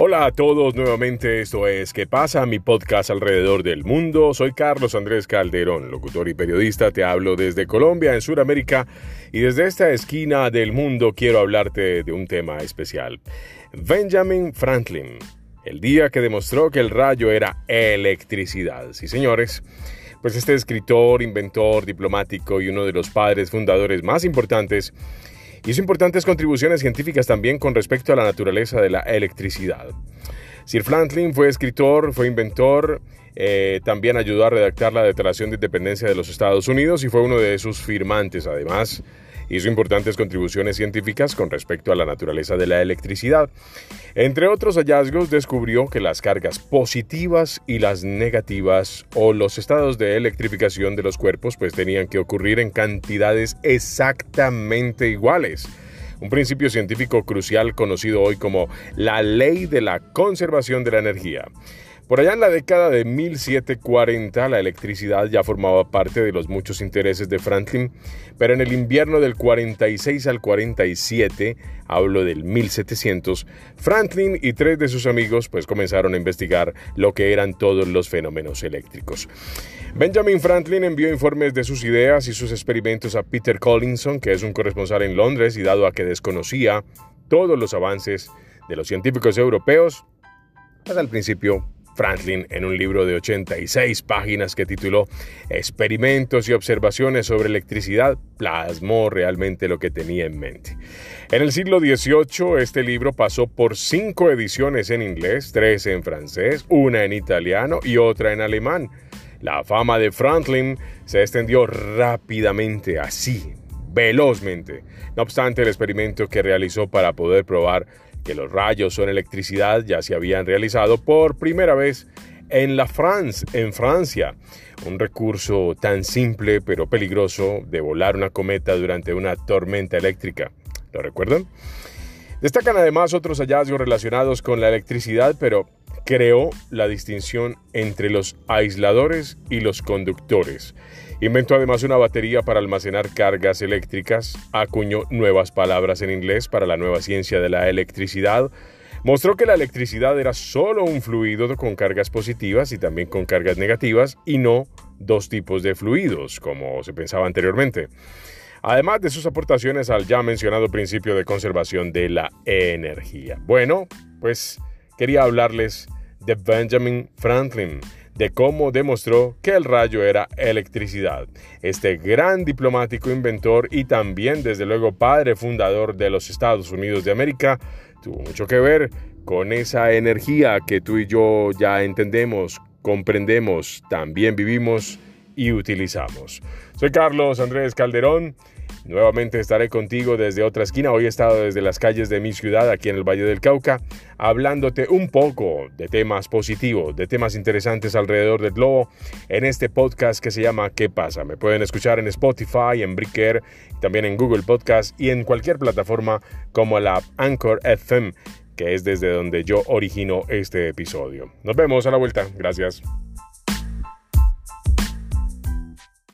Hola a todos nuevamente, esto es ¿Qué pasa? Mi podcast alrededor del mundo. Soy Carlos Andrés Calderón, locutor y periodista. Te hablo desde Colombia, en Sudamérica, y desde esta esquina del mundo quiero hablarte de un tema especial. Benjamin Franklin, el día que demostró que el rayo era electricidad. Sí, señores. Pues este escritor, inventor, diplomático y uno de los padres fundadores más importantes Hizo importantes contribuciones científicas también con respecto a la naturaleza de la electricidad. Sir Franklin fue escritor, fue inventor, eh, también ayudó a redactar la Declaración de Independencia de los Estados Unidos y fue uno de sus firmantes. Además, hizo importantes contribuciones científicas con respecto a la naturaleza de la electricidad. Entre otros hallazgos, descubrió que las cargas positivas y las negativas o los estados de electrificación de los cuerpos pues tenían que ocurrir en cantidades exactamente iguales. Un principio científico crucial conocido hoy como la ley de la conservación de la energía. Por allá en la década de 1740 la electricidad ya formaba parte de los muchos intereses de Franklin, pero en el invierno del 46 al 47, hablo del 1700, Franklin y tres de sus amigos pues comenzaron a investigar lo que eran todos los fenómenos eléctricos. Benjamin Franklin envió informes de sus ideas y sus experimentos a Peter Collinson, que es un corresponsal en Londres y dado a que desconocía todos los avances de los científicos europeos, pues, el principio Franklin en un libro de 86 páginas que tituló Experimentos y observaciones sobre electricidad plasmó realmente lo que tenía en mente. En el siglo XVIII este libro pasó por cinco ediciones en inglés, tres en francés, una en italiano y otra en alemán. La fama de Franklin se extendió rápidamente, así, velozmente. No obstante, el experimento que realizó para poder probar que los rayos son electricidad ya se habían realizado por primera vez en la France, en Francia. Un recurso tan simple pero peligroso de volar una cometa durante una tormenta eléctrica. ¿Lo recuerdan? Destacan además otros hallazgos relacionados con la electricidad, pero creó la distinción entre los aisladores y los conductores. Inventó además una batería para almacenar cargas eléctricas, acuñó nuevas palabras en inglés para la nueva ciencia de la electricidad, mostró que la electricidad era solo un fluido con cargas positivas y también con cargas negativas y no dos tipos de fluidos, como se pensaba anteriormente. Además de sus aportaciones al ya mencionado principio de conservación de la energía. Bueno, pues quería hablarles de Benjamin Franklin, de cómo demostró que el rayo era electricidad. Este gran diplomático inventor y también desde luego padre fundador de los Estados Unidos de América tuvo mucho que ver con esa energía que tú y yo ya entendemos, comprendemos, también vivimos y utilizamos. Soy Carlos Andrés Calderón. Nuevamente estaré contigo desde otra esquina. Hoy he estado desde las calles de mi ciudad, aquí en el Valle del Cauca, hablándote un poco de temas positivos, de temas interesantes alrededor del globo, en este podcast que se llama ¿Qué pasa? Me pueden escuchar en Spotify, en Breaker, también en Google Podcast y en cualquier plataforma como la Anchor FM, que es desde donde yo origino este episodio. Nos vemos a la vuelta. Gracias.